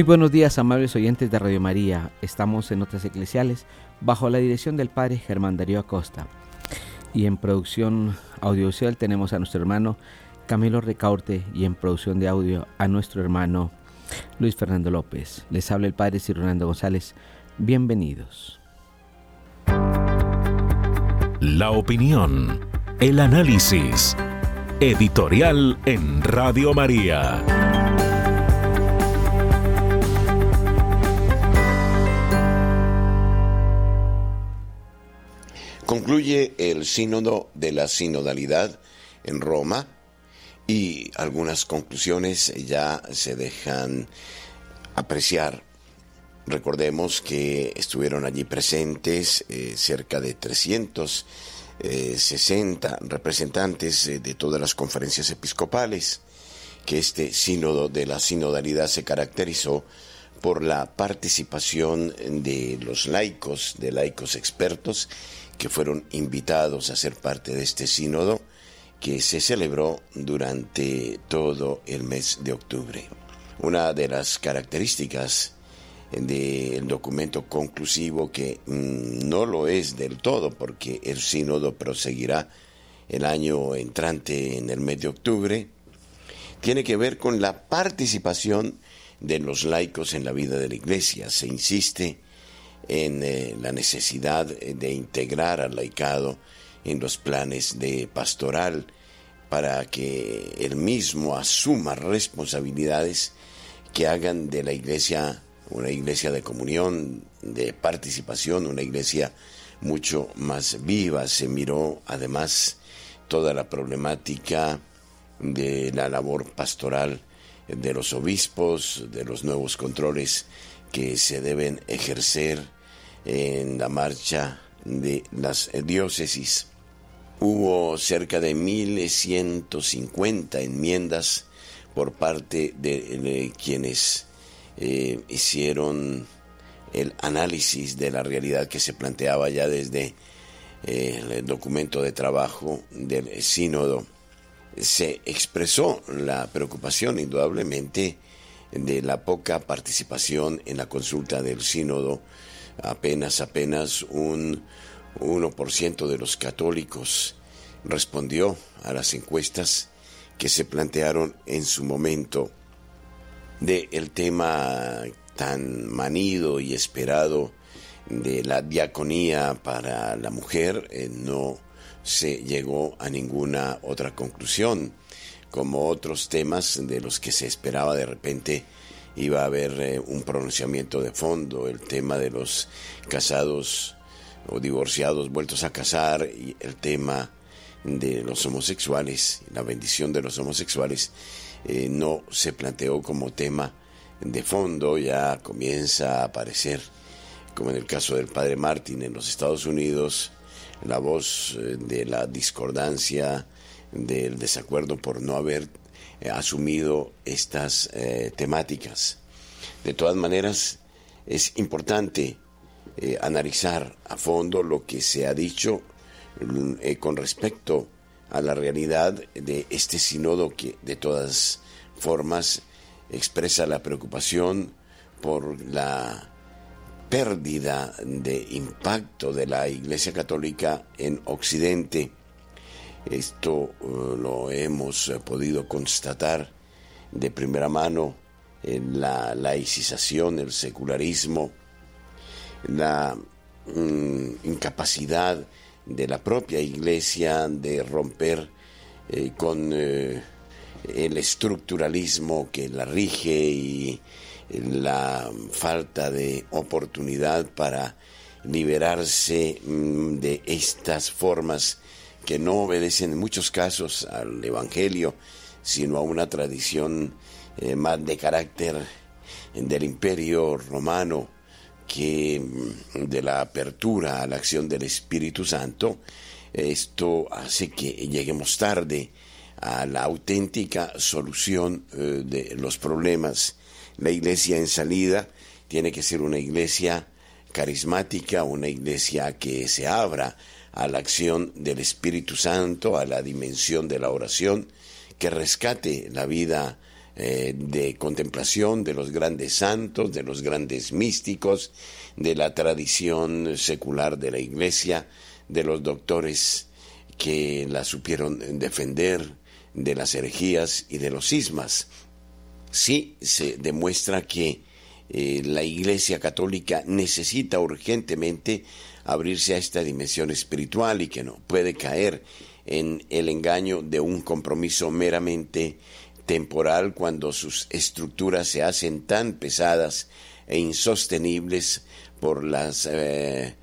Muy buenos días, amables oyentes de Radio María. Estamos en Notas Eclesiales bajo la dirección del Padre Germán Darío Acosta. Y en producción audiovisual tenemos a nuestro hermano Camilo Recaurte y en producción de audio a nuestro hermano Luis Fernando López. Les habla el Padre Sir Ronaldo González. Bienvenidos. La opinión, el análisis. Editorial en Radio María. Concluye el sínodo de la sinodalidad en Roma y algunas conclusiones ya se dejan apreciar. Recordemos que estuvieron allí presentes eh, cerca de 360 eh, representantes eh, de todas las conferencias episcopales, que este sínodo de la sinodalidad se caracterizó por la participación de los laicos, de laicos expertos, que fueron invitados a ser parte de este sínodo que se celebró durante todo el mes de octubre. Una de las características del documento conclusivo que mm, no lo es del todo porque el sínodo proseguirá el año entrante en el mes de octubre, tiene que ver con la participación de los laicos en la vida de la iglesia. Se insiste en eh, la necesidad de integrar al laicado en los planes de pastoral para que él mismo asuma responsabilidades que hagan de la iglesia una iglesia de comunión, de participación, una iglesia mucho más viva. Se miró además toda la problemática de la labor pastoral de los obispos, de los nuevos controles que se deben ejercer en la marcha de las diócesis. Hubo cerca de 1.150 enmiendas por parte de, quienes eh, hicieron el análisis de la realidad que se planteaba ya desde eh, el documento de trabajo del sínodo. Se expresó la preocupación indudablemente de la poca participación en la consulta del sínodo apenas, apenas un 1% de los católicos respondió a las encuestas que se plantearon en su momento del el tema tan manido y esperado de la diaconía para la mujer, eh, no se llegó a ninguna otra conclusión, como otros temas de los que se esperaba de repente iba a haber eh, un pronunciamiento de fondo, el tema de los casados o divorciados vueltos a casar y el tema de los homosexuales, la bendición de los homosexuales, eh, no se planteó como tema de fondo, ya comienza a aparecer, como en el caso del padre Martin en los Estados Unidos, la voz eh, de la discordancia, del desacuerdo por no haber asumido estas eh, temáticas. De todas maneras, es importante eh, analizar a fondo lo que se ha dicho con respecto a la realidad de este sínodo que de todas formas expresa la preocupación por la pérdida de impacto de la Iglesia Católica en Occidente esto eh, lo hemos eh, podido constatar de primera mano en la laicización, el secularismo, la mm, incapacidad de la propia iglesia de romper eh, con el estructuralismo que la rige y la falta de oportunidad para liberarse mm, de estas formas que no obedecen en muchos casos al Evangelio, sino a una tradición eh, más de carácter del imperio romano que mm, de la apertura a la acción del Espíritu Santo, esto hace que lleguemos tarde a la auténtica solución eh, de los problemas. La iglesia en salida tiene que ser una iglesia carismática, una iglesia que se abra a la acción del Espíritu Santo, a la dimensión de la oración, que rescate la vida eh, de contemplación de los grandes santos, de los grandes místicos, de la tradición secular de la Iglesia, de los doctores que la supieron defender de las herejías y de los cismas. Sí se demuestra que eh, la Iglesia Católica necesita urgentemente abrirse a esta dimensión espiritual y que no puede caer en el engaño de un compromiso meramente temporal cuando sus estructuras se hacen tan pesadas e insostenibles por las eh,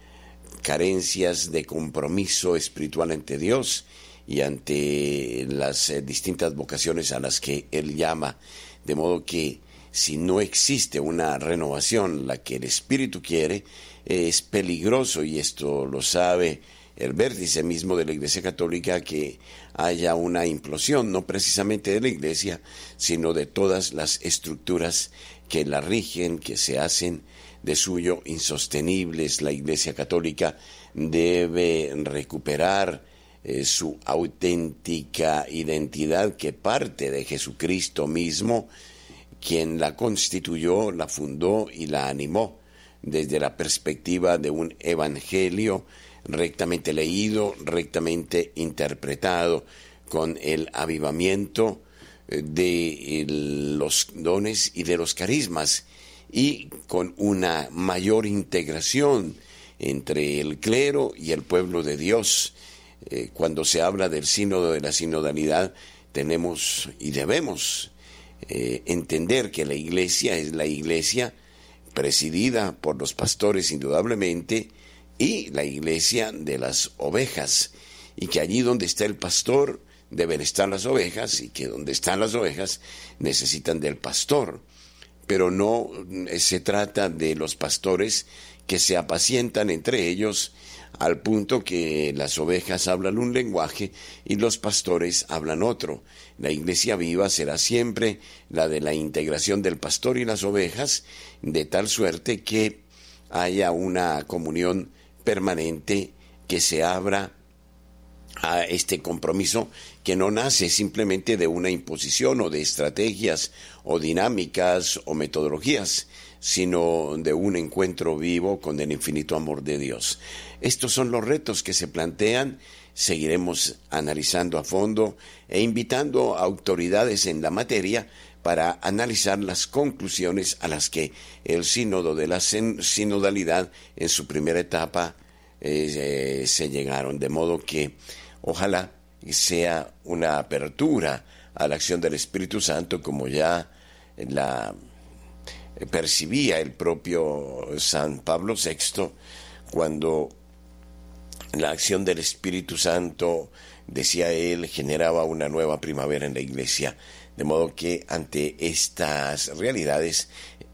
carencias de compromiso espiritual ante Dios y ante las eh, distintas vocaciones a las que Él llama. De modo que si no existe una renovación, la que el Espíritu quiere, es peligroso y esto lo sabe el vértice mismo de la Iglesia Católica que haya una implosión, no precisamente de la Iglesia, sino de todas las estructuras que la rigen, que se hacen de suyo insostenibles. La Iglesia Católica debe recuperar eh, su auténtica identidad que parte de Jesucristo mismo, quien la constituyó, la fundó y la animó desde la perspectiva de un evangelio rectamente leído, rectamente interpretado, con el avivamiento eh, de los dones y de los carismas y con una mayor integración entre el clero y el pueblo de Dios. Eh, cuando se habla del sínodo de la sinodalidad, tenemos y debemos eh, entender que la iglesia es la iglesia presidida por los pastores indudablemente, y la iglesia de las ovejas, y que allí donde está el pastor deben estar las ovejas, y que donde están las ovejas necesitan del pastor. Pero no eh, se trata de los pastores que se apacientan entre ellos al punto que las ovejas hablan un lenguaje y los pastores hablan otro. La iglesia viva será siempre la de la integración del pastor y las ovejas, de tal suerte que haya una comunión permanente que se abra a este compromiso que no nace simplemente de una imposición o de estrategias o dinámicas o metodologías, sino de un encuentro vivo con el infinito amor de Dios. Estos son los retos que se plantean, seguiremos analizando a fondo e invitando a autoridades en la materia para analizar las conclusiones a las que el sínodo de la sinodalidad en su primera etapa eh, se llegaron. De modo que ojalá sea una apertura a la acción del Espíritu Santo como ya la percibía el propio San Pablo VI cuando la acción del Espíritu Santo, decía él, generaba una nueva primavera en la iglesia. De modo que ante estas realidades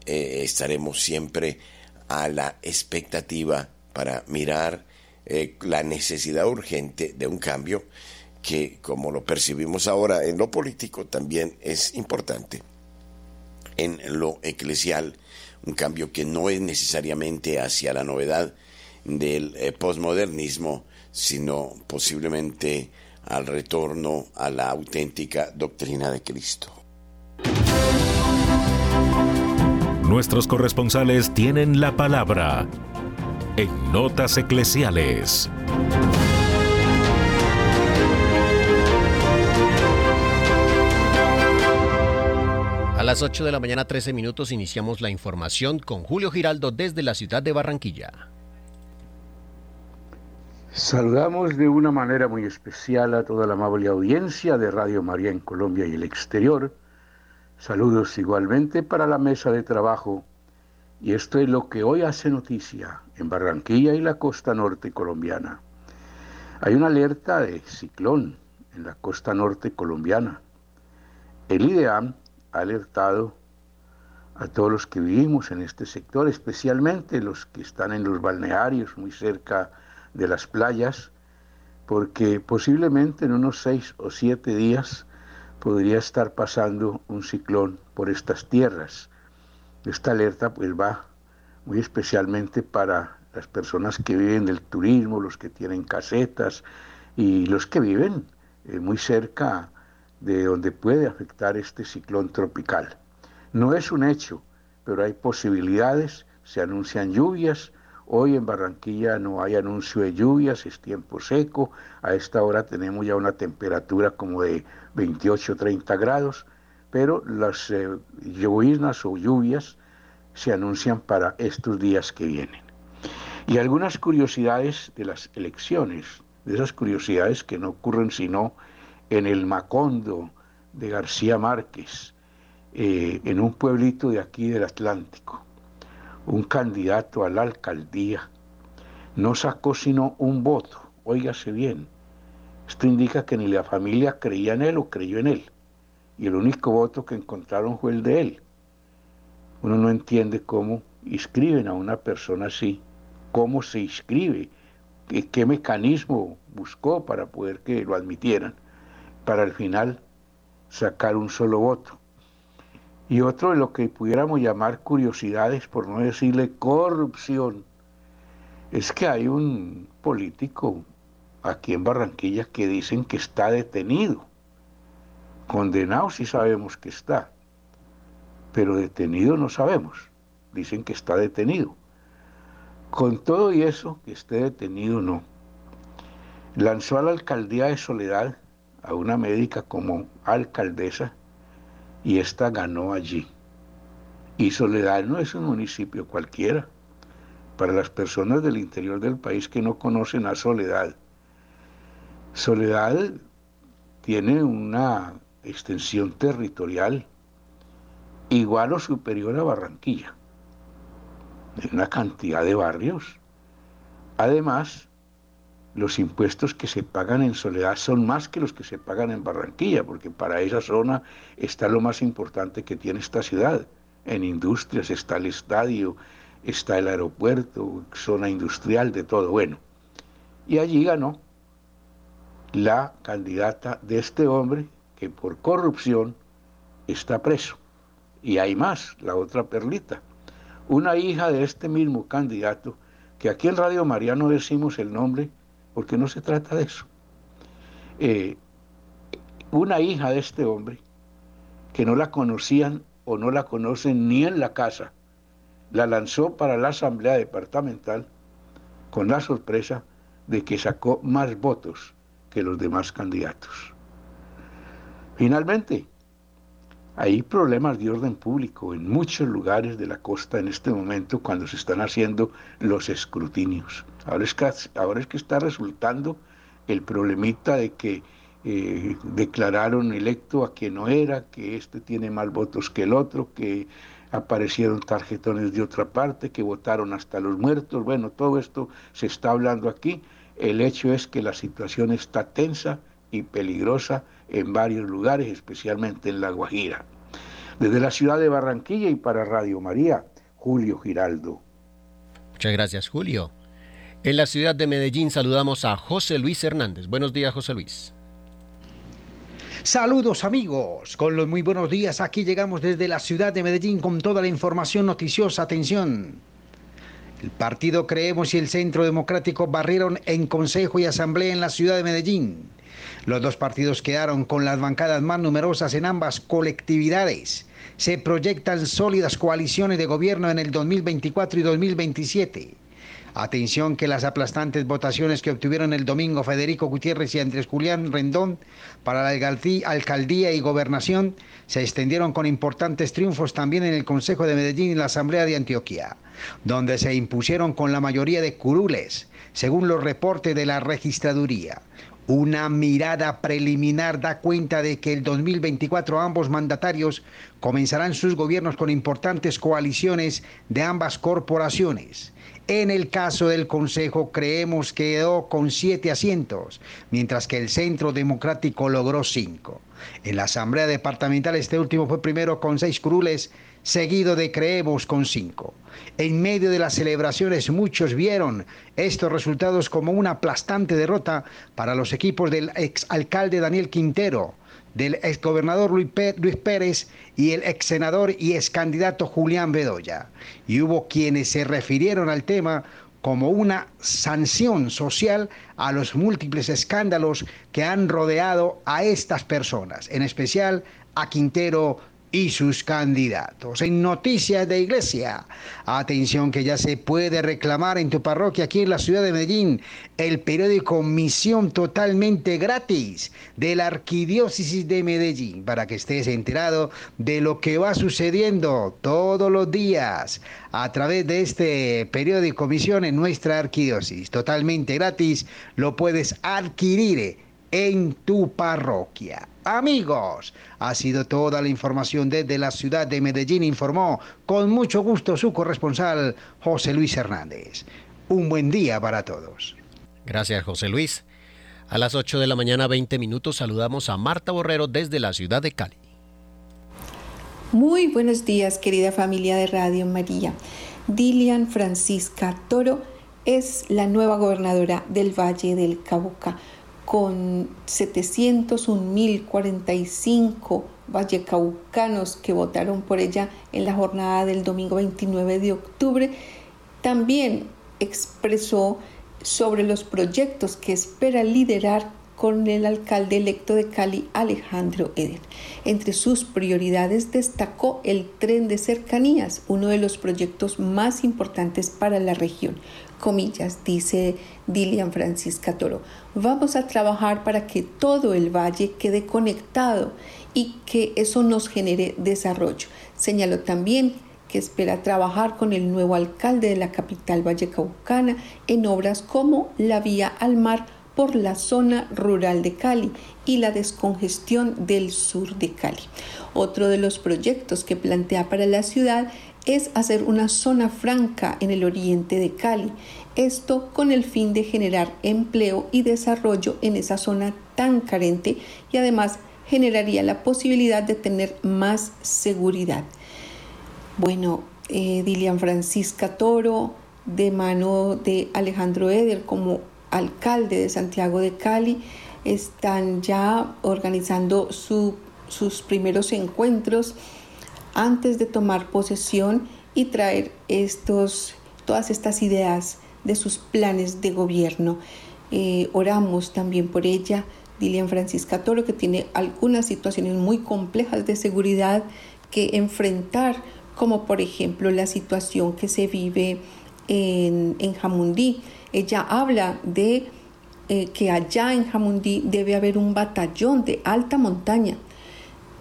eh, estaremos siempre a la expectativa para mirar eh, la necesidad urgente de un cambio que, como lo percibimos ahora en lo político, también es importante en lo eclesial, un cambio que no es necesariamente hacia la novedad del eh, posmodernismo, sino posiblemente al retorno a la auténtica doctrina de Cristo. Nuestros corresponsales tienen la palabra en Notas Eclesiales. A las 8 de la mañana 13 minutos iniciamos la información con Julio Giraldo desde la ciudad de Barranquilla. Saludamos de una manera muy especial a toda la amable audiencia de Radio María en Colombia y el exterior. Saludos igualmente para la mesa de trabajo. Y esto es lo que hoy hace noticia en Barranquilla y la costa norte colombiana. Hay una alerta de ciclón en la costa norte colombiana. El IDEAM ha alertado a todos los que vivimos en este sector, especialmente los que están en los balnearios muy cerca de las playas, porque posiblemente en unos seis o siete días podría estar pasando un ciclón por estas tierras. Esta alerta pues va muy especialmente para las personas que viven del turismo, los que tienen casetas y los que viven eh, muy cerca de donde puede afectar este ciclón tropical. No es un hecho, pero hay posibilidades, se anuncian lluvias, Hoy en Barranquilla no hay anuncio de lluvias, es tiempo seco. A esta hora tenemos ya una temperatura como de 28, 30 grados, pero las eh, o lluvias se anuncian para estos días que vienen. Y algunas curiosidades de las elecciones, de esas curiosidades que no ocurren sino en el Macondo de García Márquez, eh, en un pueblito de aquí del Atlántico un candidato a la alcaldía no sacó sino un voto, óigase bien. Esto indica que ni la familia creía en él o creyó en él. Y el único voto que encontraron fue el de él. Uno no entiende cómo inscriben a una persona así, cómo se inscribe, qué, qué mecanismo buscó para poder que lo admitieran, para al final sacar un solo voto. Y otro de lo que pudiéramos llamar curiosidades, por no decirle corrupción, es que hay un político aquí en Barranquilla que dicen que está detenido. Condenado sí sabemos que está, pero detenido no sabemos. Dicen que está detenido. Con todo y eso, que esté detenido no. Lanzó a la alcaldía de Soledad a una médica como alcaldesa y esta ganó allí. Y Soledad no es un municipio cualquiera. Para las personas del interior del país que no conocen a Soledad, Soledad tiene una extensión territorial igual o superior a Barranquilla, de una cantidad de barrios. Además, los impuestos que se pagan en Soledad son más que los que se pagan en Barranquilla, porque para esa zona está lo más importante que tiene esta ciudad. En industrias está el estadio, está el aeropuerto, zona industrial, de todo. Bueno, y allí ganó la candidata de este hombre que por corrupción está preso. Y hay más, la otra perlita. Una hija de este mismo candidato, que aquí en Radio Mariano decimos el nombre, porque no se trata de eso. Eh, una hija de este hombre, que no la conocían o no la conocen ni en la casa, la lanzó para la asamblea departamental con la sorpresa de que sacó más votos que los demás candidatos. Finalmente, hay problemas de orden público en muchos lugares de la costa en este momento cuando se están haciendo los escrutinios. Ahora es que, ahora es que está resultando el problemita de que eh, declararon electo a quien no era, que este tiene más votos que el otro, que aparecieron tarjetones de otra parte, que votaron hasta los muertos. Bueno, todo esto se está hablando aquí. El hecho es que la situación está tensa y peligrosa en varios lugares, especialmente en La Guajira. Desde la ciudad de Barranquilla y para Radio María, Julio Giraldo. Muchas gracias, Julio. En la ciudad de Medellín saludamos a José Luis Hernández. Buenos días, José Luis. Saludos amigos, con los muy buenos días. Aquí llegamos desde la ciudad de Medellín con toda la información noticiosa. Atención. El partido Creemos y el Centro Democrático barrieron en Consejo y Asamblea en la ciudad de Medellín. Los dos partidos quedaron con las bancadas más numerosas en ambas colectividades. Se proyectan sólidas coaliciones de gobierno en el 2024 y 2027. Atención que las aplastantes votaciones que obtuvieron el domingo Federico Gutiérrez y Andrés Julián Rendón para la alcaldía y gobernación se extendieron con importantes triunfos también en el Consejo de Medellín y la Asamblea de Antioquia, donde se impusieron con la mayoría de curules, según los reportes de la registraduría. Una mirada preliminar da cuenta de que el 2024 ambos mandatarios comenzarán sus gobiernos con importantes coaliciones de ambas corporaciones. En el caso del Consejo creemos que quedó con siete asientos, mientras que el Centro Democrático logró cinco. En la Asamblea Departamental este último fue primero con seis curules, seguido de Creemos con cinco. En medio de las celebraciones muchos vieron estos resultados como una aplastante derrota para los equipos del exalcalde Daniel Quintero, del exgobernador Luis Pérez y el ex senador y ex candidato Julián Bedoya. Y hubo quienes se refirieron al tema como una sanción social a los múltiples escándalos que han rodeado a estas personas, en especial a Quintero y sus candidatos. En Noticias de Iglesia, atención que ya se puede reclamar en tu parroquia aquí en la ciudad de Medellín el periódico Misión totalmente gratis de la Arquidiócesis de Medellín para que estés enterado de lo que va sucediendo todos los días a través de este periódico Misión en nuestra arquidiócesis. Totalmente gratis, lo puedes adquirir en tu parroquia. Amigos, ha sido toda la información desde la ciudad de Medellín, informó con mucho gusto su corresponsal José Luis Hernández. Un buen día para todos. Gracias, José Luis. A las 8 de la mañana, 20 minutos, saludamos a Marta Borrero desde la ciudad de Cali. Muy buenos días, querida familia de Radio María. Dilian Francisca Toro es la nueva gobernadora del Valle del Cauca con 701.045 vallecaucanos que votaron por ella en la jornada del domingo 29 de octubre, también expresó sobre los proyectos que espera liderar con el alcalde electo de Cali, Alejandro Eder. Entre sus prioridades destacó el tren de cercanías, uno de los proyectos más importantes para la región, comillas, dice Dilian Francisca Toro. Vamos a trabajar para que todo el valle quede conectado y que eso nos genere desarrollo. Señaló también que espera trabajar con el nuevo alcalde de la capital vallecaucana en obras como la vía al mar por la zona rural de Cali y la descongestión del sur de Cali. Otro de los proyectos que plantea para la ciudad es hacer una zona franca en el oriente de Cali, esto con el fin de generar empleo y desarrollo en esa zona tan carente y además generaría la posibilidad de tener más seguridad. Bueno, eh, Dilian Francisca Toro, de mano de Alejandro Eder como alcalde de Santiago de Cali, están ya organizando sus primeros encuentros antes de tomar posesión y traer estos, todas estas ideas de sus planes de gobierno. Eh, oramos también por ella, Dilian Francisca Toro, que tiene algunas situaciones muy complejas de seguridad que enfrentar, como por ejemplo la situación que se vive en, en Jamundí. Ella habla de eh, que allá en Jamundí debe haber un batallón de alta montaña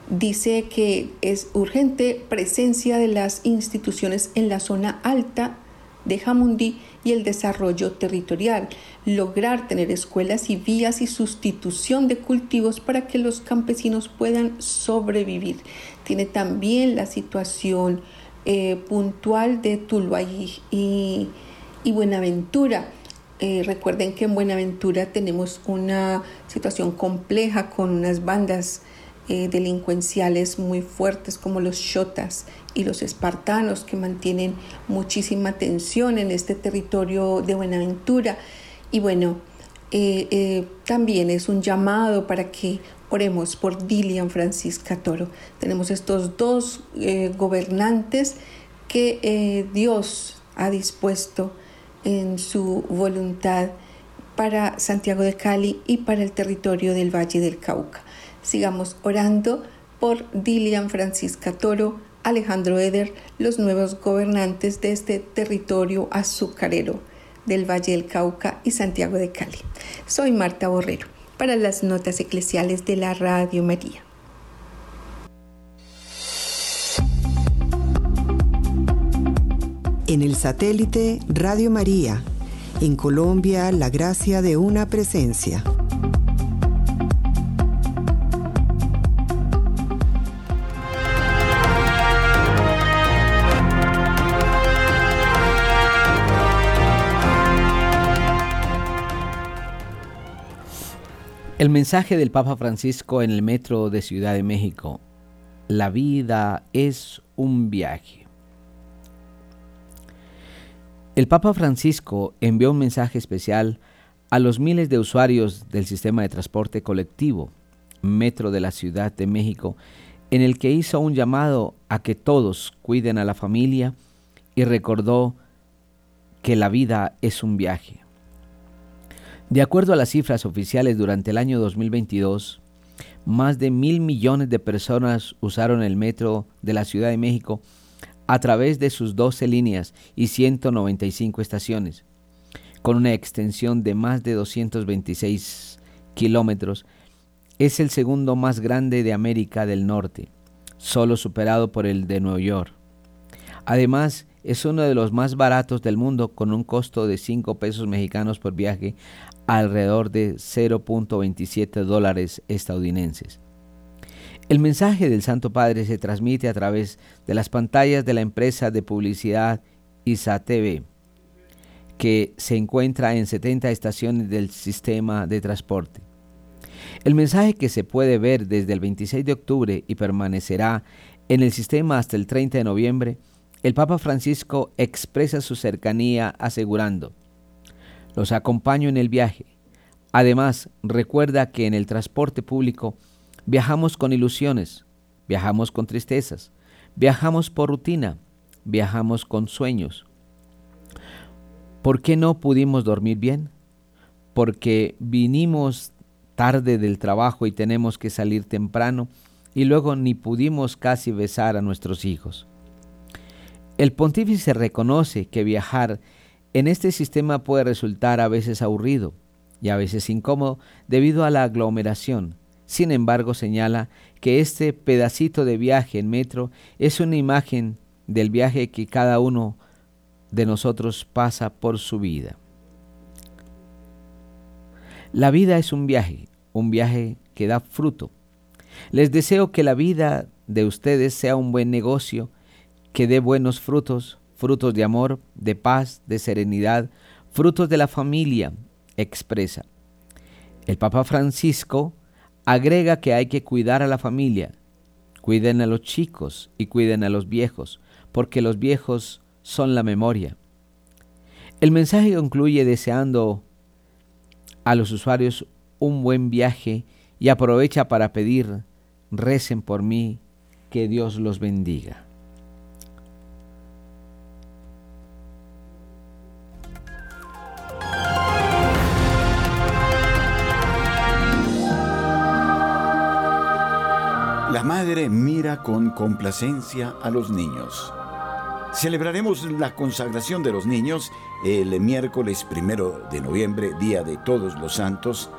dice que es urgente presencia de las instituciones en la zona alta de Jamundí y el desarrollo territorial, lograr tener escuelas y vías y sustitución de cultivos para que los campesinos puedan sobrevivir. Tiene también la situación eh, puntual de Tuluá y, Buenaventura. Eh, recuerden que en Buenaventura tenemos una situación compleja con unas bandas eh, delincuenciales muy fuertes como los shotas y los espartanos que mantienen muchísima tensión en este territorio de Buenaventura. Y bueno, eh, eh, también es un llamado para que oremos por Dilian Francisca Toro. Tenemos estos dos gobernantes que Dios ha dispuesto en su voluntad para Santiago de Cali y para el territorio del Valle del Cauca. Sigamos orando por Dilian Francisca Toro, Alejandro Eder, los nuevos gobernantes de este territorio azucarero. del Valle del Cauca y Santiago de Cali. Soy Marta Borrero para las notas eclesiales de la Radio María. En el satélite Radio María, en Colombia, la gracia de una presencia. El mensaje del Papa Francisco en el metro de Ciudad de México. La vida es un viaje. El Papa Francisco envió un mensaje especial a los miles de usuarios del sistema de transporte colectivo, Metro de la Ciudad de México, en el que hizo un llamado a que todos cuiden a la familia y recordó que la vida es un viaje. De acuerdo a las cifras oficiales durante el año 2022, más de mil millones de personas usaron el metro de la Ciudad de México a través de sus 12 líneas y 195 estaciones, con una extensión de más de 226 kilómetros. Es el segundo más grande de América del Norte, solo superado por el de Nueva York. Además, es uno de los más baratos del mundo con un costo de 5 pesos mexicanos por viaje alrededor de 0.27 dólares estadounidenses. El mensaje del Santo Padre se transmite a través de las pantallas de la empresa de publicidad ISA TV, que se encuentra en 70 estaciones del sistema de transporte. El mensaje que se puede ver desde el 26 de octubre y permanecerá en el sistema hasta el 30 de noviembre, el Papa Francisco expresa su cercanía asegurando, los acompaño en el viaje. Además, recuerda que en el transporte público viajamos con ilusiones, viajamos con tristezas, viajamos por rutina, viajamos con sueños. ¿Por qué no pudimos dormir bien? Porque vinimos tarde del trabajo y tenemos que salir temprano y luego ni pudimos casi besar a nuestros hijos. El pontífice reconoce que viajar en este sistema puede resultar a veces aburrido y a veces incómodo debido a la aglomeración. Sin embargo, señala que este pedacito de viaje en metro es una imagen del viaje que cada uno de nosotros pasa por su vida. La vida es un viaje, un viaje que da fruto. Les deseo que la vida de ustedes sea un buen negocio, que dé buenos frutos, frutos de amor, de paz, de serenidad, frutos de la familia, expresa. El Papa Francisco agrega que hay que cuidar a la familia, cuiden a los chicos y cuiden a los viejos, porque los viejos son la memoria. El mensaje concluye deseando a los usuarios un buen viaje y aprovecha para pedir, recen por mí, que Dios los bendiga. Mira con complacencia a los niños. Celebraremos la consagración de los niños el miércoles primero de noviembre, Día de Todos los Santos,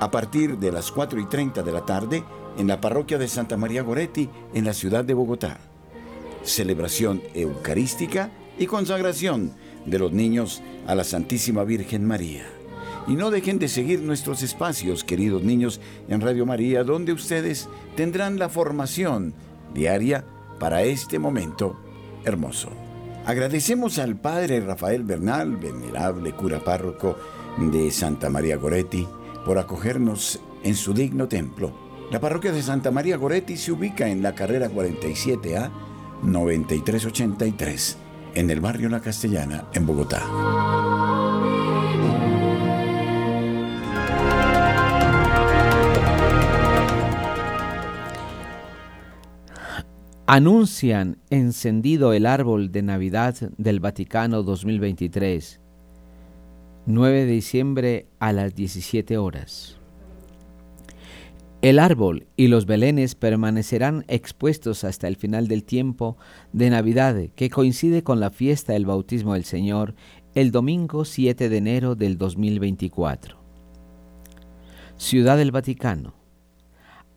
a partir de las 4 y 30 de la tarde en la parroquia de Santa María Goretti, en la ciudad de Bogotá. Celebración eucarística y consagración de los niños a la Santísima Virgen María. Y no dejen de seguir nuestros espacios, queridos niños, en Radio María, donde ustedes tendrán la formación diaria para este momento hermoso. Agradecemos al Padre Rafael Bernal, venerable cura párroco de Santa María Goretti, por acogernos en su digno templo. La parroquia de Santa María Goretti se ubica en la carrera 47A 9383, en el barrio La Castellana, en Bogotá. Anuncian encendido el árbol de Navidad del Vaticano 2023, 9 de diciembre a las 17 horas. El árbol y los belenes permanecerán expuestos hasta el final del tiempo de Navidad, que coincide con la fiesta del bautismo del Señor el domingo 7 de enero del 2024. Ciudad del Vaticano.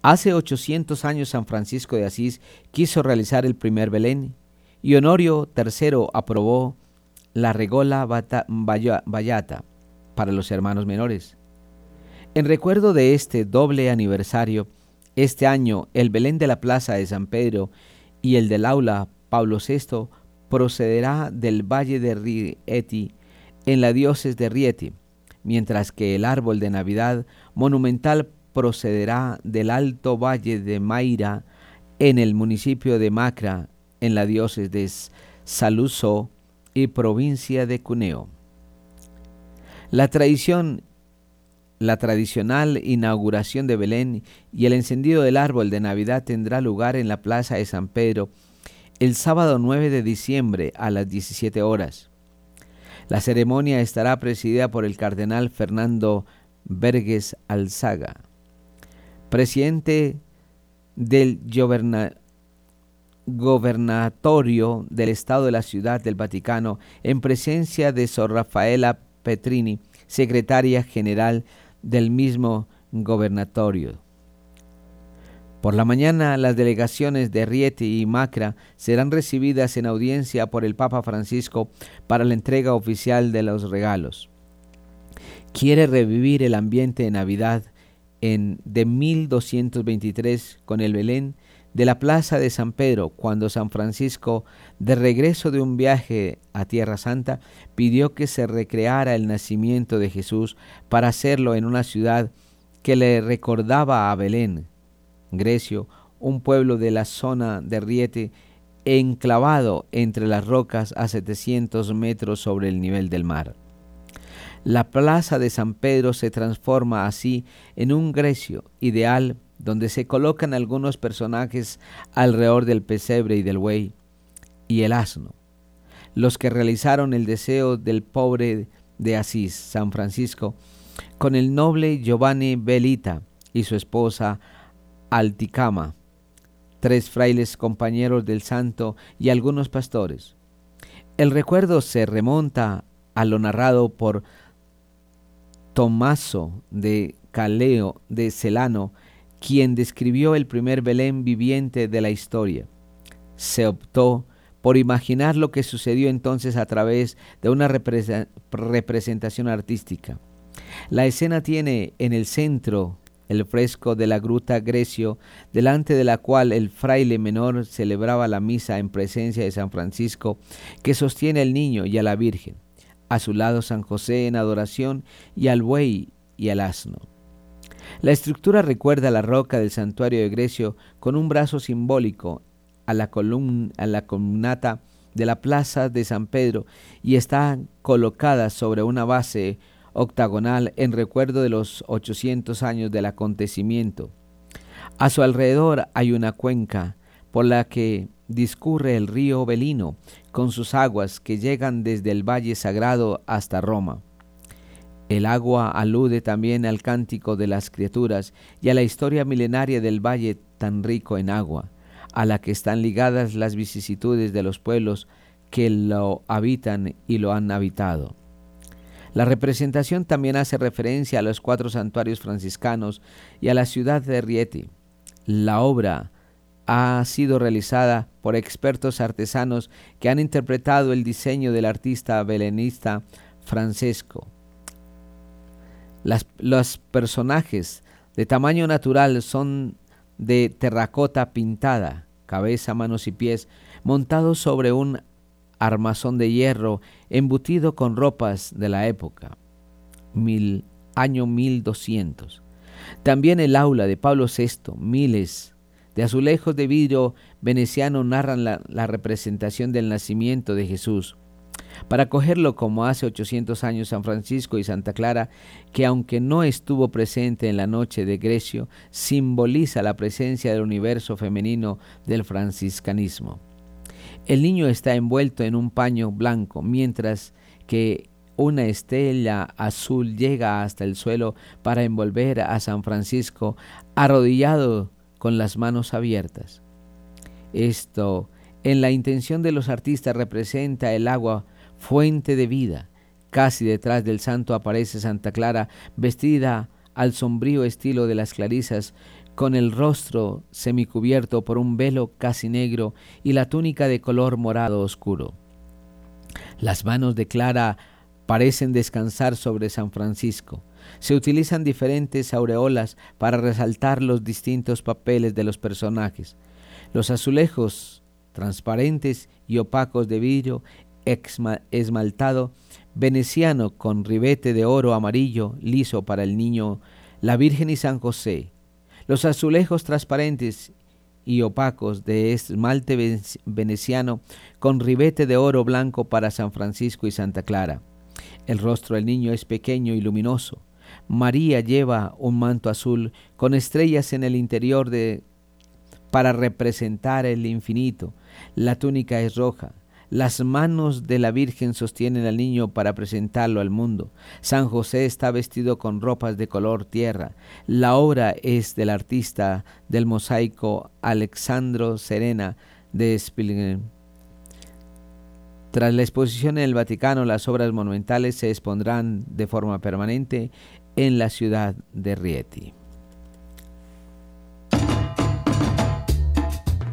Hace 800 años San Francisco de Asís quiso realizar el primer Belén y Honorio III aprobó la regola vallata para los hermanos menores. En recuerdo de este doble aniversario, este año el Belén de la Plaza de San Pedro y el del aula Pablo VI procederá del Valle de Rieti en la diócesis de Rieti, mientras que el árbol de Navidad monumental procederá del Alto Valle de Mayra en el municipio de Macra, en la diócesis de Saluso y provincia de Cuneo. La tradición la tradicional inauguración de Belén y el encendido del árbol de Navidad tendrá lugar en la Plaza de San Pedro el sábado 9 de diciembre a las 17 horas. La ceremonia estará presidida por el cardenal Fernando Verges Alzaga, presidente del gobernatorio del Estado de la Ciudad del Vaticano, en presencia de Sor Rafaela Petrini, secretaria general del mismo gobernatorio. Por la mañana las delegaciones de Rieti y Macra serán recibidas en audiencia por el Papa Francisco para la entrega oficial de los regalos. Quiere revivir el ambiente de Navidad en de 1223 con el Belén de la Plaza de San Pedro, cuando San Francisco, de regreso de un viaje a Tierra Santa, pidió que se recreara el nacimiento de Jesús para hacerlo en una ciudad que le recordaba a Belén, Grecio, un pueblo de la zona de Riete, enclavado entre las rocas a 700 metros sobre el nivel del mar. La plaza de San Pedro se transforma así en un Grecio ideal donde se colocan algunos personajes alrededor del pesebre y del buey y el asno, los que realizaron el deseo del pobre de Asís, San Francisco, con el noble Giovanni Belita y su esposa Alticama, tres frailes compañeros del santo y algunos pastores. El recuerdo se remonta a lo narrado por Tomaso de Caleo de Celano quien describió el primer Belén viviente de la historia. Se optó por imaginar lo que sucedió entonces a través de una representación artística. La escena tiene en el centro el fresco de la gruta Grecio, delante de la cual el fraile menor celebraba la misa en presencia de San Francisco, que sostiene al niño y a la Virgen. A su lado San José en adoración y al buey y al asno. La estructura recuerda la roca del santuario de Grecio con un brazo simbólico a la, a la columnata de la plaza de San Pedro y está colocada sobre una base octagonal en recuerdo de los 800 años del acontecimiento. A su alrededor hay una cuenca por la que discurre el río Belino con sus aguas que llegan desde el Valle Sagrado hasta Roma. El agua alude también al cántico de las criaturas y a la historia milenaria del valle tan rico en agua, a la que están ligadas las vicisitudes de los pueblos que lo habitan y lo han habitado. La representación también hace referencia a los cuatro santuarios franciscanos y a la ciudad de Rieti. La obra ha sido realizada por expertos artesanos que han interpretado el diseño del artista belenista Francesco los personajes de tamaño natural son de terracota pintada, cabeza, manos y pies, montados sobre un armazón de hierro embutido con ropas de la época, mil, año 1200. También el aula de Pablo VI, miles de azulejos de vidrio veneciano narran la representación del nacimiento de Jesús para cogerlo como hace 800 años San Francisco y Santa Clara, que aunque no estuvo presente en la noche de Grecio, simboliza la presencia del universo femenino del franciscanismo. El niño está envuelto en un paño blanco, mientras que una estela azul llega hasta el suelo para envolver a San Francisco arrodillado con las manos abiertas. Esto, en la intención de los artistas, representa el agua fuente de vida, Casi detrás del santo aparece Santa Clara, vestida al sombrío estilo de las clarisas, con el rostro semicubierto por un velo casi negro y la túnica de color morado oscuro. Las manos de Clara parecen descansar sobre San Francisco. Se utilizan diferentes aureolas para resaltar los distintos papeles de los personajes. Los azulejos transparentes y opacos de vidrio esmaltado veneciano con ribete de oro amarillo liso para el niño, la Virgen y San José, los azulejos transparentes y opacos de esmalte veneciano con ribete de oro blanco para San Francisco y Santa Clara. El rostro del niño es pequeño y luminoso. María lleva un manto azul con estrellas en el interior de para representar el infinito. La túnica es roja. Las manos de la Virgen sostienen al niño para presentarlo al mundo. San José está vestido con ropas de color tierra. La obra es del artista del mosaico Alexandro Serena de Spilgrim. Tras la exposición en el Vaticano, las obras monumentales se expondrán de forma permanente en la ciudad de Rieti.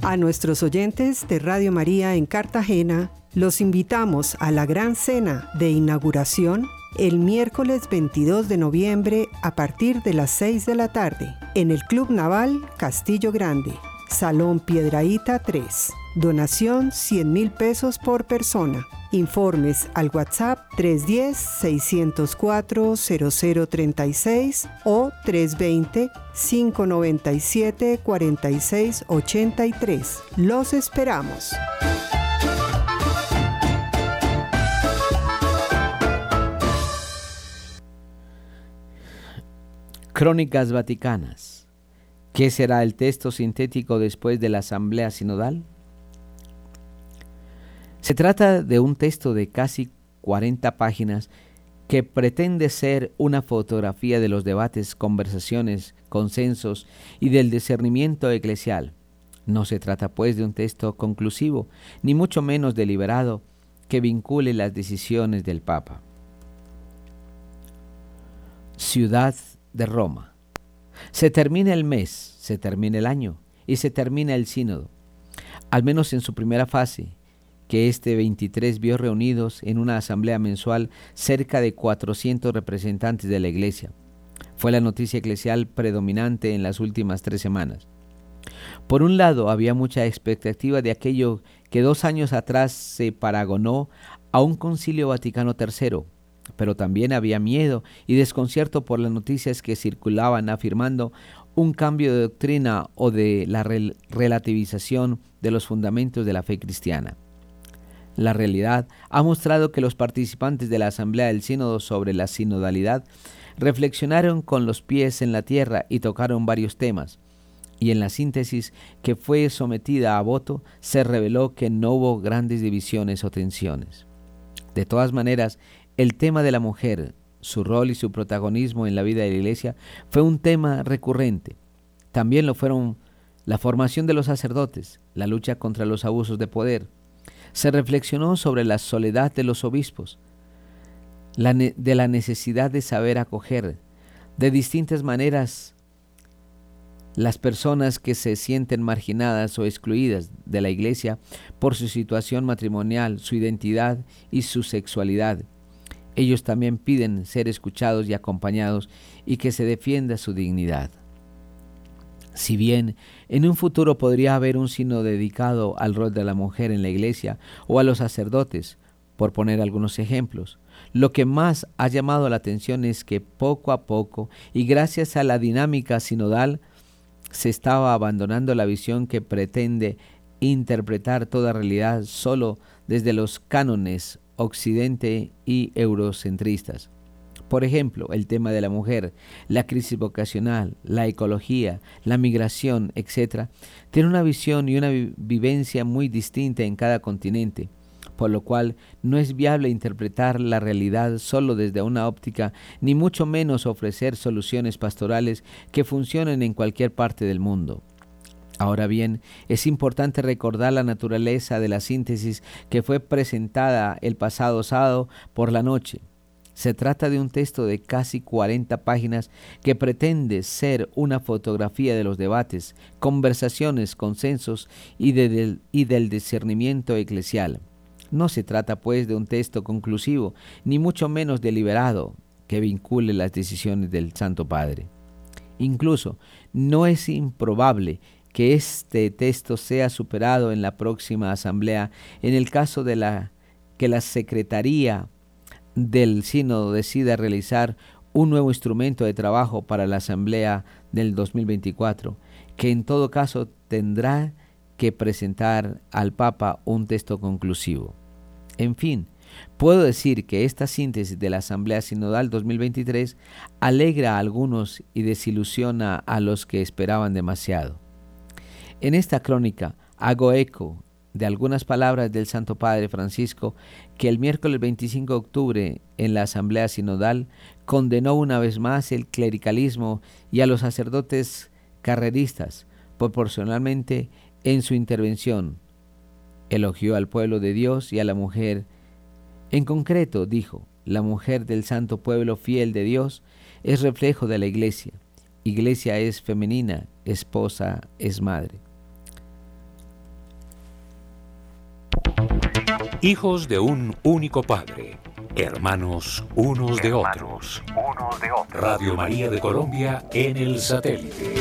A nuestros oyentes de Radio María en Cartagena, los invitamos a la gran cena de inauguración el miércoles 22 de noviembre a partir de las 6 de la tarde en el Club Naval Castillo Grande, Salón Piedraíta 3. Donación 100 mil pesos por persona. Informes al WhatsApp 310-604-0036 o 320-597-4683. Los esperamos. Crónicas Vaticanas. ¿Qué será el texto sintético después de la Asamblea Sinodal? Se trata de un texto de casi 40 páginas que pretende ser una fotografía de los debates, conversaciones, consensos y del discernimiento eclesial. No se trata pues de un texto conclusivo, ni mucho menos deliberado, que vincule las decisiones del Papa. Ciudad de Roma. Se termina el mes, se termina el año y se termina el sínodo. Al menos en su primera fase, que este 23 vio reunidos en una asamblea mensual cerca de 400 representantes de la Iglesia. Fue la noticia eclesial predominante en las últimas tres semanas. Por un lado, había mucha expectativa de aquello que dos años atrás se paragonó a un concilio Vaticano III, pero también había miedo y desconcierto por las noticias que circulaban afirmando un cambio de doctrina o de la relativización de los fundamentos de la fe cristiana. La realidad ha mostrado que los participantes de la Asamblea del Sínodo sobre la sinodalidad reflexionaron con los pies en la tierra y tocaron varios temas, y en la síntesis que fue sometida a voto se reveló que no hubo grandes divisiones o tensiones. De todas maneras, el tema de la mujer, su rol y su protagonismo en la vida de la Iglesia fue un tema recurrente. También lo fueron la formación de los sacerdotes, la lucha contra los abusos de poder, se reflexionó sobre la soledad de los obispos, de la necesidad de saber acoger de distintas maneras las personas que se sienten marginadas o excluidas de la iglesia por su situación matrimonial, su identidad y su sexualidad. Ellos también piden ser escuchados y acompañados y que se defienda su dignidad. Si bien en un futuro podría haber un signo dedicado al rol de la mujer en la iglesia o a los sacerdotes, por poner algunos ejemplos, lo que más ha llamado la atención es que poco a poco y gracias a la dinámica sinodal se estaba abandonando la visión que pretende interpretar toda realidad solo desde los cánones occidente y eurocentristas. Por ejemplo, el tema de la mujer, la crisis vocacional, la ecología, la migración, etc., tiene una visión y una vivencia muy distinta en cada continente, por lo cual no es viable interpretar la realidad solo desde una óptica, ni mucho menos ofrecer soluciones pastorales que funcionen en cualquier parte del mundo. Ahora bien, es importante recordar la naturaleza de la síntesis que fue presentada el pasado sábado por la noche Se trata de un texto de casi 40 páginas que pretende ser una fotografía de los debates, conversaciones, consensos y, del, discernimiento eclesial. No se trata pues de un texto conclusivo, ni mucho menos deliberado, que vincule las decisiones del Santo Padre. Incluso no es improbable que este texto sea superado en la próxima asamblea en el caso de la que la Secretaría del Sínodo decida realizar un nuevo instrumento de trabajo para la Asamblea del 2024, que en todo caso tendrá que presentar al Papa un texto conclusivo. En fin, puedo decir que esta síntesis de la Asamblea Sinodal 2023 alegra a algunos y desilusiona a los que esperaban demasiado. En esta crónica hago eco de algunas palabras del Santo Padre Francisco que el miércoles 25 de octubre en la Asamblea Sinodal condenó una vez más el clericalismo y a los sacerdotes carreristas proporcionalmente en su intervención. Elogió al pueblo de Dios y a la mujer. En concreto, dijo, la mujer del santo pueblo fiel de Dios es reflejo de la iglesia. Iglesia es femenina, esposa es madre. Hijos de un único Padre, hermanos unos de otros. Radio María de Colombia en el satélite.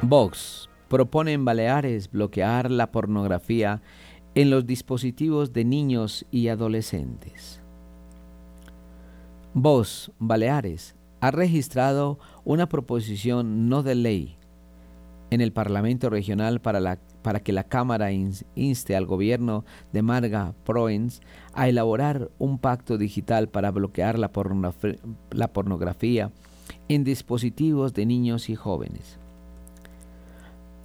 Vox propone en Baleares bloquear la pornografía en los dispositivos de niños y adolescentes. Voz Baleares ha registrado una proposición no de ley en el Parlamento Regional para, que la Cámara inste al gobierno de Marga Proens a elaborar un pacto digital para bloquear la pornografía en dispositivos de niños y jóvenes.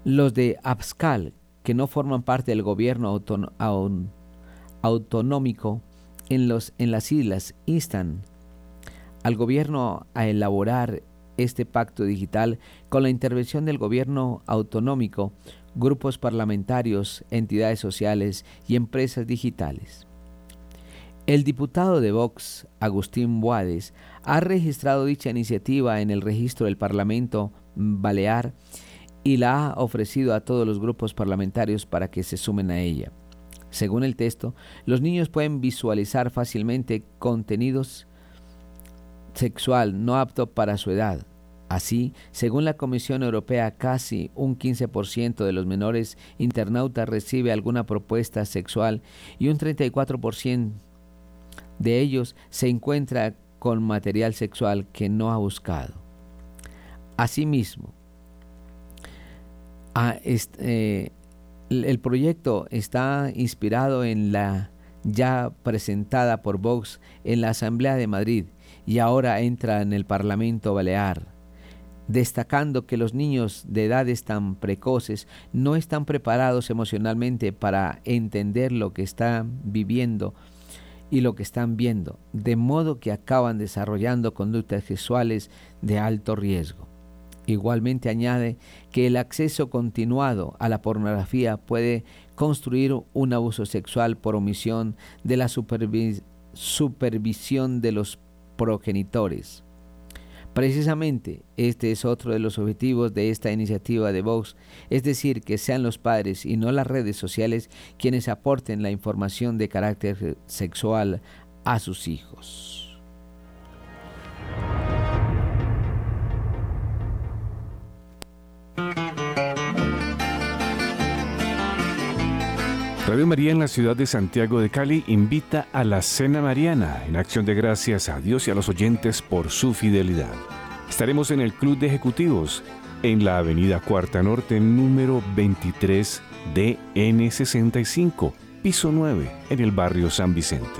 Los de Abscal, que no forman parte del gobierno autonómico en, los, en las islas, instan al gobierno a elaborar este pacto digital con la intervención del gobierno autonómico, grupos parlamentarios, entidades sociales y empresas digitales. El diputado de Vox, Agustín Boades, ha registrado dicha iniciativa en el registro del Parlamento Balear y la ha ofrecido a todos los grupos parlamentarios para que se sumen a ella. Según el texto, los niños pueden visualizar fácilmente contenidos sexual no apto para su edad. Así, según la Comisión Europea, casi un 15% de los menores internautas recibe alguna propuesta sexual y un 34% de ellos se encuentra con material sexual que no ha buscado. Asimismo, Ah, eh, el proyecto está inspirado en la ya presentada por Vox en la Asamblea de Madrid y ahora entra en el Parlamento Balear, destacando que los niños de edades tan precoces no están preparados emocionalmente para entender lo que están viviendo y lo que están viendo, de modo que acaban desarrollando conductas sexuales de alto riesgo. Igualmente añade que el acceso continuado a la pornografía puede construir un abuso sexual por omisión de la supervisión de los progenitores. Precisamente este es otro de los objetivos de esta iniciativa de Vox, es decir, que sean los padres y no las redes sociales quienes aporten la información de carácter sexual a sus hijos. Radio María en la ciudad de Santiago de Cali invita a la Cena Mariana en acción de gracias a Dios y a los oyentes por su fidelidad. Estaremos en el Club de Ejecutivos en la Avenida Cuarta Norte número 23 DN65, piso 9, en el barrio San Vicente.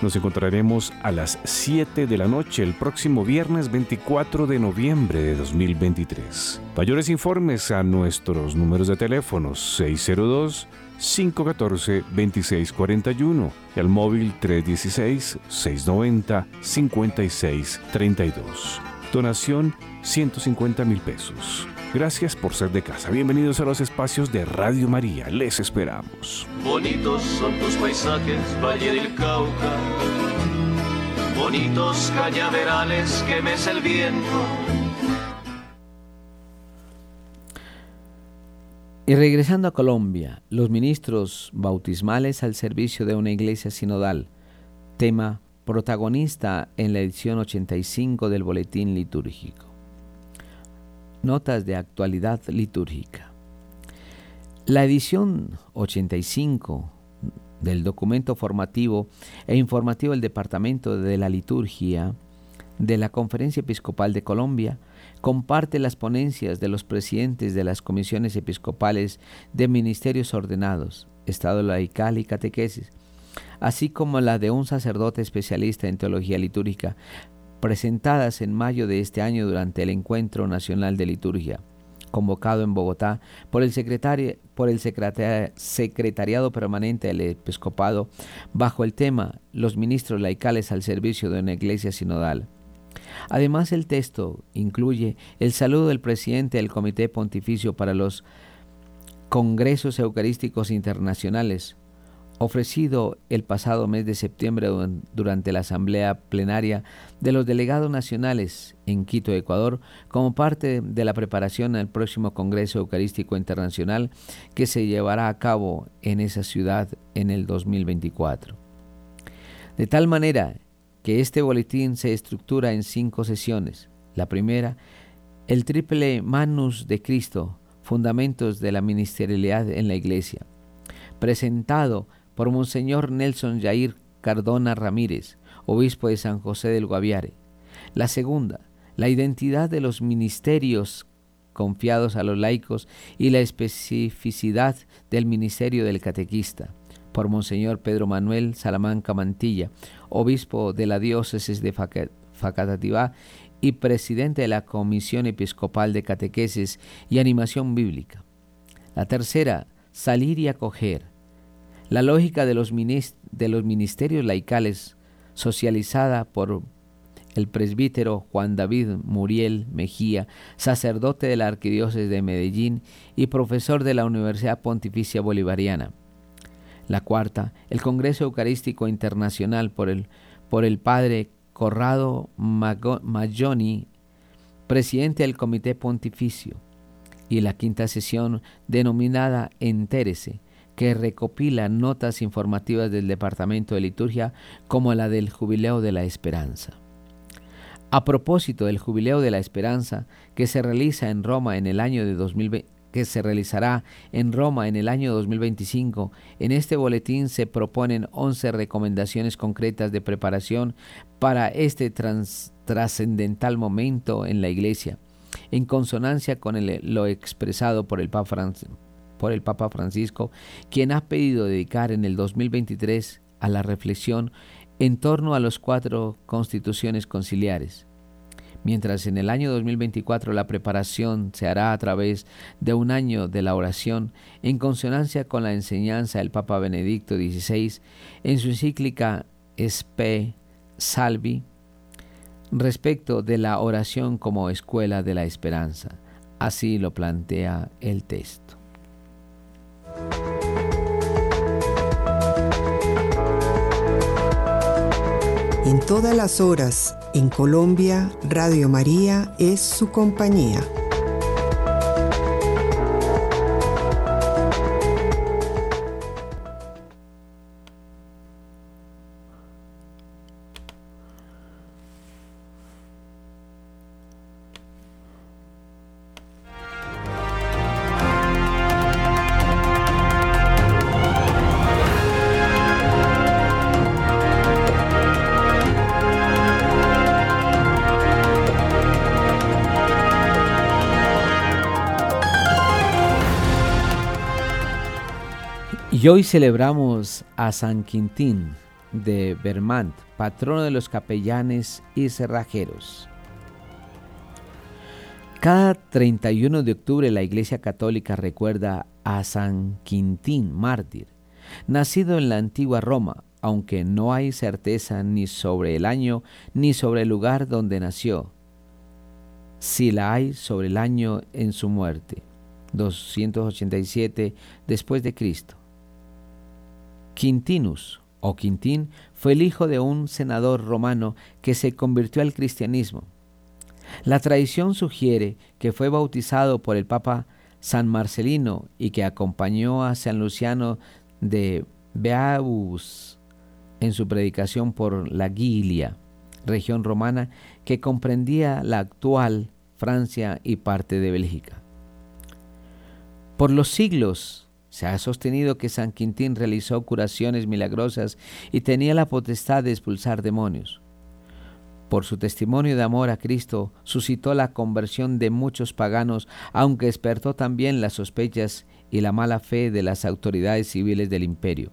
Nos encontraremos a las 7 de la noche el próximo viernes 24 de noviembre de 2023. Mayores informes a nuestros números de teléfono 602 514-2641 y al móvil 316-690-5632. Donación 150 mil pesos. Gracias por ser de casa. Bienvenidos a los espacios de Radio María. Les esperamos. Bonitos son tus paisajes, Valle del Cauca. Bonitos cañaverales que mece el viento. Y regresando a Colombia, los ministros bautismales al servicio de una iglesia sinodal, tema protagonista en la edición 85 del Boletín Litúrgico. Notas de actualidad litúrgica. La edición 85 del documento formativo e informativo del Departamento de la Liturgia de la Conferencia Episcopal de Colombia comparte las ponencias de los presidentes de las comisiones episcopales de ministerios ordenados, Estado laical y catequesis, así como la de un sacerdote especialista en teología litúrgica, presentadas en mayo de este año durante el Encuentro Nacional de Liturgia, convocado en Bogotá por el, secretario, por el Secretariado Permanente del Episcopado bajo el tema Los ministros laicales al servicio de una iglesia sinodal. Además, el texto incluye el saludo del presidente del Comité Pontificio para los Congresos Eucarísticos Internacionales, ofrecido el pasado mes de septiembre durante la Asamblea Plenaria de los Delegados Nacionales en Quito, Ecuador, como parte de la preparación al próximo Congreso Eucarístico Internacional que se llevará a cabo en esa ciudad en el 2024. De tal manera que este boletín se estructura en cinco sesiones. La primera, el triple manus de Cristo, fundamentos de la ministerialidad en la Iglesia, presentado por Monseñor Nelson Jair Cardona Ramírez, obispo de San José del Guaviare. La segunda, la identidad de los ministerios confiados a los laicos y la especificidad del ministerio del catequista por Monseñor Pedro Manuel Salamanca Mantilla, obispo de la diócesis de Facatativá y presidente de la Comisión Episcopal de Catequesis y Animación Bíblica. La tercera, salir y acoger. La lógica de los, de los ministerios laicales, socializada por el presbítero Juan David Muriel Mejía, sacerdote de la Arquidiócesis de Medellín y profesor de la Universidad Pontificia Bolivariana. La cuarta, el Congreso Eucarístico Internacional por el, por el padre Corrado Maggioni, presidente del Comité Pontificio. Y la quinta sesión, denominada Entérese, que recopila notas informativas del Departamento de Liturgia como la del Jubileo de la Esperanza. A propósito del Jubileo de la Esperanza, que se realiza en Roma en el año de 2020, que se realizará en Roma en el año 2025. En este boletín se proponen 11 recomendaciones concretas de preparación para este trascendental momento en la Iglesia, en consonancia con lo expresado por el, Papa por el Papa Francisco, quien ha pedido dedicar en el 2023 a la reflexión en torno a los cuatro constituciones conciliares mientras en el año 2024 la preparación se hará a través de un año de la oración en consonancia con la enseñanza del Papa Benedicto XVI en su encíclica Spe Salvi respecto de la oración como escuela de la esperanza. Así lo plantea el texto. En todas las horas en Colombia, Radio María es su compañía. Y hoy celebramos a San Quintín, de Vermont, patrono de los capellanes y cerrajeros. Cada 31 de octubre la Iglesia Católica recuerda a San Quintín, mártir, nacido en la antigua Roma, aunque no hay certeza ni sobre el año ni sobre el lugar donde nació, si la hay sobre el año en su muerte, 287 después de Cristo. Quintinus o Quintín fue el hijo de un senador romano que se convirtió al cristianismo. La tradición sugiere que fue bautizado por el Papa San Marcelino y que acompañó a San Luciano de Beaus en su predicación por la Gilia, región romana que comprendía la actual Francia y parte de Bélgica. Por los siglos se ha sostenido que San Quintín realizó curaciones milagrosas y tenía la potestad de expulsar demonios. Por su testimonio de amor a Cristo suscitó la conversión de muchos paganos, aunque despertó también las sospechas y la mala fe de las autoridades civiles del imperio.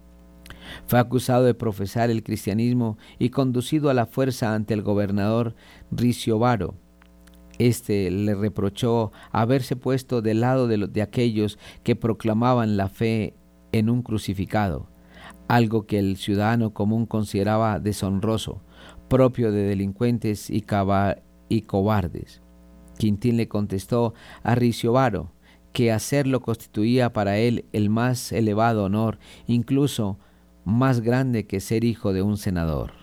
Fue acusado de profesar el cristianismo y conducido a la fuerza ante el gobernador Riciobaro, este le reprochó haberse puesto del lado de, de aquellos que proclamaban la fe en un crucificado, algo que el ciudadano común consideraba deshonroso, propio de delincuentes y, y cobardes. Quintín le contestó a Riciobaro que hacerlo constituía para él el más elevado honor, incluso más grande que ser hijo de un senador.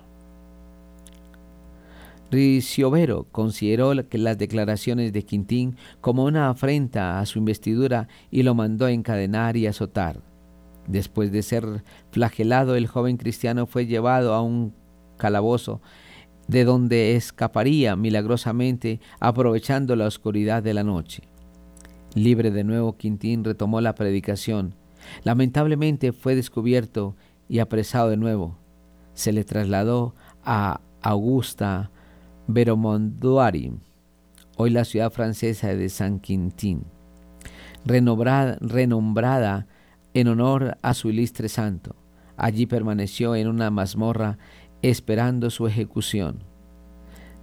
Riciovero consideró que las declaraciones de Quintín como una afrenta a su investidura y lo mandó a encadenar y azotar. Después de ser flagelado, el joven cristiano fue llevado a un calabozo de donde escaparía milagrosamente aprovechando la oscuridad de la noche. Libre de nuevo, Quintín retomó la predicación. Lamentablemente fue descubierto y apresado de nuevo. Se le trasladó a Augusta, Veromondoari, hoy la ciudad francesa de San Quintín, renombrada en honor a su ilustre santo. Allí permaneció en una mazmorra esperando su ejecución.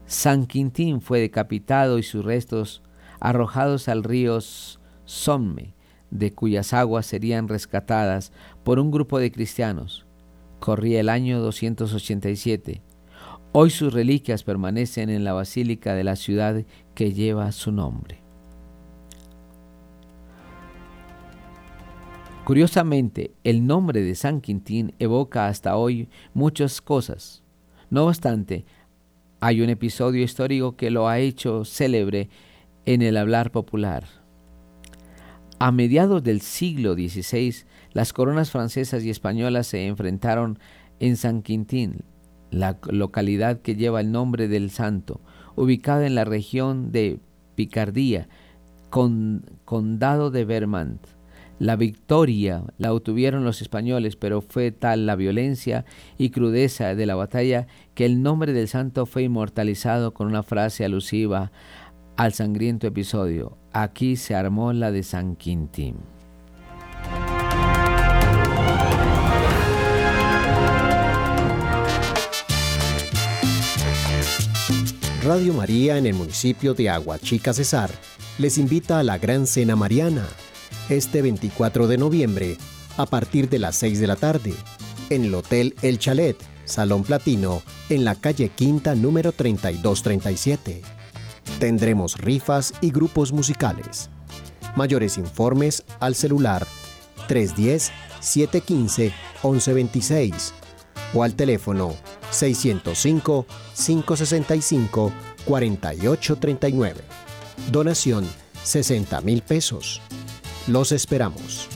San Quintín fue decapitado y sus restos arrojados al río Somme, de cuyas aguas serían rescatadas por un grupo de cristianos. Corría el año 287. Hoy sus reliquias permanecen en la basílica de la ciudad que lleva su nombre. Curiosamente, el nombre de San Quintín evoca hasta hoy muchas cosas. No obstante, hay un episodio histórico que lo ha hecho célebre en el hablar popular. A mediados del siglo XVI, las coronas francesas y españolas se enfrentaron en San Quintín, la localidad que lleva el nombre del santo, ubicada en la región de Picardía, condado de Vermont. La victoria la obtuvieron los españoles, pero fue tal la violencia y crudeza de la batalla que el nombre del santo fue inmortalizado con una frase alusiva al sangriento episodio. Aquí se armó la de San Quintín. Radio María en el municipio de Aguachica Cesar les invita a la Gran Cena Mariana este 24 de noviembre a partir de las 6 de la tarde en el Hotel El Chalet, Salón Platino, en la calle Quinta número 3237. Tendremos rifas y grupos musicales. Mayores informes al celular 310-715-1126 o al teléfono 605-565-4839. Donación 60 mil pesos. Los esperamos.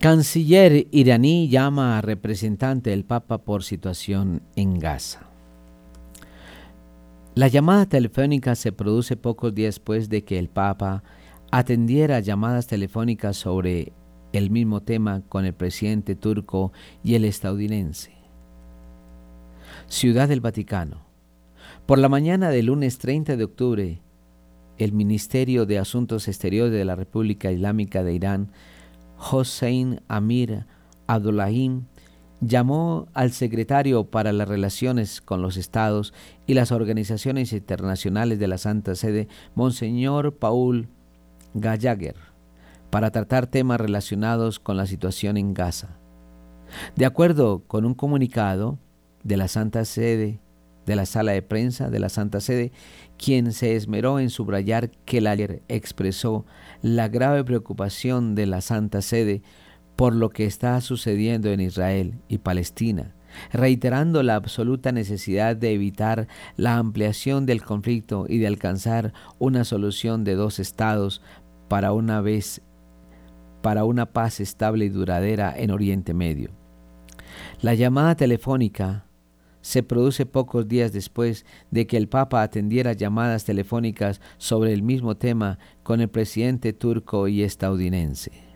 Canciller iraní llama a representante del Papa por situación en Gaza. La llamada telefónica se produce pocos días después de que el Papa atendiera llamadas telefónicas sobre el mismo tema con el presidente turco y el estadounidense. Ciudad del Vaticano. Por la mañana del lunes 30 de octubre, el Ministerio de Asuntos Exteriores de la República Islámica de Irán, Hossein Amir Abdullahim, llamó al secretario para las relaciones con los estados y las organizaciones internacionales de la Santa Sede, Monseñor Paul Gallagher, para tratar temas relacionados con la situación en Gaza. De acuerdo con un comunicado de la Santa Sede, de la sala de prensa de la Santa Sede, quien se esmeró en subrayar que el ayer expresó la grave preocupación de la Santa Sede por lo que está sucediendo en Israel y Palestina, reiterando la absoluta necesidad de evitar la ampliación del conflicto y de alcanzar una solución de dos estados para una vez para una paz estable y duradera en Oriente Medio. La llamada telefónica se produce pocos días después de que el Papa atendiera llamadas telefónicas sobre el mismo tema con el presidente turco y estadounidense.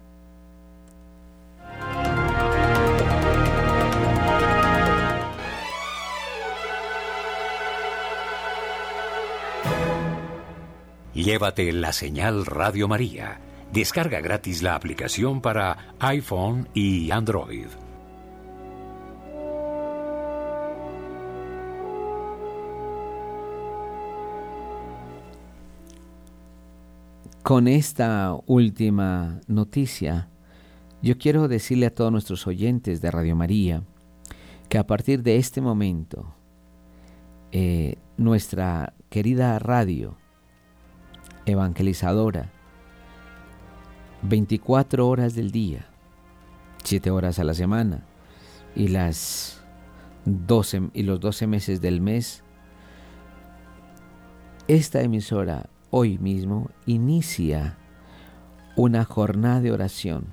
Llévate la señal Radio María. Descarga gratis la aplicación para iPhone y Android. Con esta última noticia, yo quiero decirle a todos nuestros oyentes de Radio María que a partir de este momento, eh, nuestra querida radio evangelizadora, 24 horas del día, 7 horas a la semana y las 12 y los 12 meses del mes, esta emisora hoy mismo inicia una jornada de oración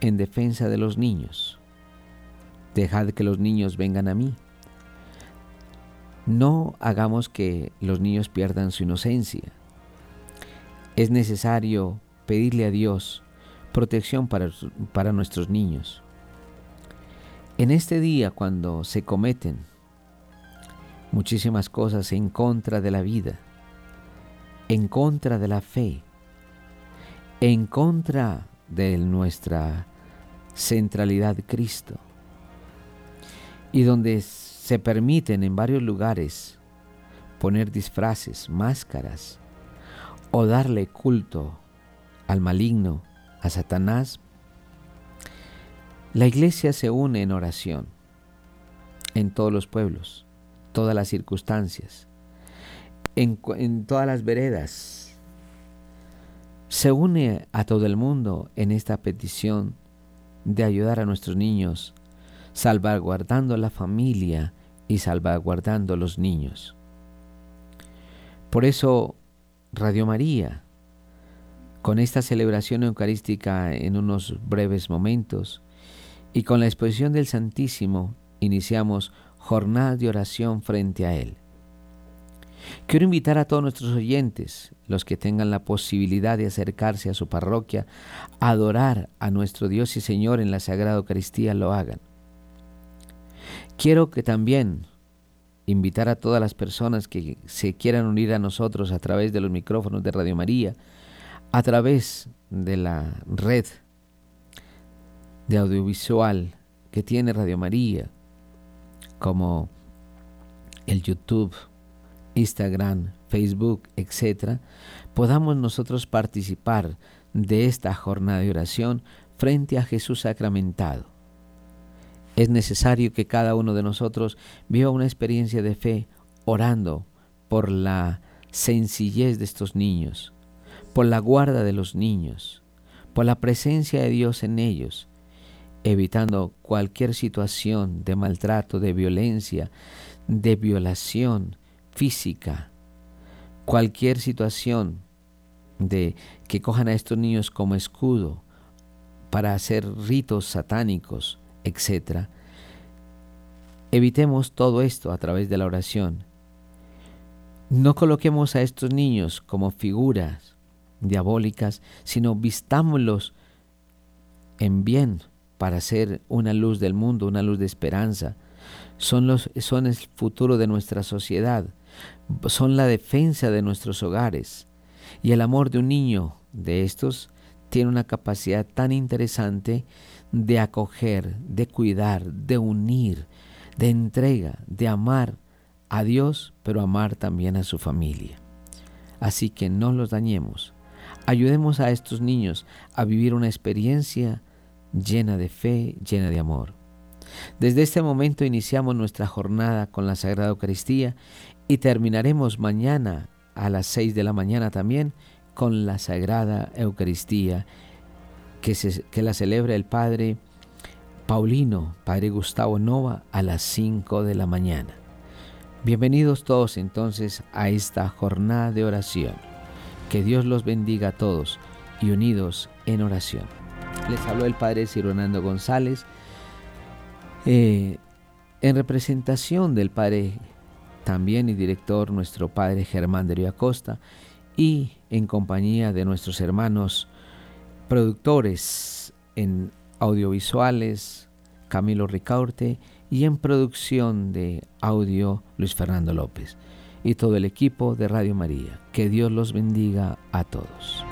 en defensa de los niños. Dejad que los niños vengan a mí. No hagamos que los niños pierdan su inocencia. Es necesario pedirle a Dios protección para, para nuestros niños. En este día cuando se cometen muchísimas cosas en contra de la vida, en contra de la fe, en contra de nuestra centralidad Cristo, y donde se permiten en varios lugares poner disfraces, máscaras, o darle culto al maligno, a Satanás, la iglesia se une en oración en todos los pueblos, todas las circunstancias, en, todas las veredas. Se une a todo el mundo en esta petición de ayudar a nuestros niños, salvaguardando la familia y salvaguardando los niños. Por eso Radio María, con esta celebración eucarística en unos breves momentos y con la exposición del Santísimo, iniciamos jornada de oración frente a Él. Quiero invitar a todos nuestros oyentes, los que tengan la posibilidad de acercarse a su parroquia, adorar a nuestro Dios y Señor en la Sagrada Eucaristía, lo hagan. Quiero que también invitar a todas las personas que se quieran unir a nosotros a través de los micrófonos de Radio María, a través de la red de audiovisual que tiene Radio María, como el YouTube, Instagram, Facebook, etc., podamos nosotros participar de esta jornada de oración frente a Jesús sacramentado. Es necesario que cada uno de nosotros viva una experiencia de fe orando por la sencillez de estos niños, por la guarda de los niños, por la presencia de Dios en ellos, evitando cualquier situación de maltrato, de violencia, de violación, física, cualquier situación de que cojan a estos niños como escudo para hacer ritos satánicos, etc. Evitemos todo esto a través de la oración. No coloquemos a estos niños como figuras diabólicas, sino vistámoslos en bien para ser una luz del mundo, una luz de esperanza. Son, los, son el futuro de nuestra sociedad son la defensa de nuestros hogares. Y el amor de un niño de estos tiene una capacidad tan interesante de acoger, de cuidar, de unir, de entrega, de amar a Dios, pero amar también a su familia. Así que no los dañemos. Ayudemos a estos niños a vivir una experiencia llena de fe, llena de amor. Desde este momento iniciamos nuestra jornada con la Sagrada Eucaristía y terminaremos mañana a las seis de la mañana también con la Sagrada Eucaristía que, que la celebra el Padre Paulino, Padre Gustavo Nova, a las 5 de la mañana. Bienvenidos todos entonces a esta jornada de oración. Que Dios los bendiga a todos y unidos en oración. Les habló el Padre Cironando González eh, en representación del Padre también y director nuestro Padre Germán de Río Acosta y en compañía de nuestros hermanos productores en audiovisuales, Camilo Ricaurte, y en producción de audio, Luis Fernando López, y todo el equipo de Radio María. Que Dios los bendiga a todos.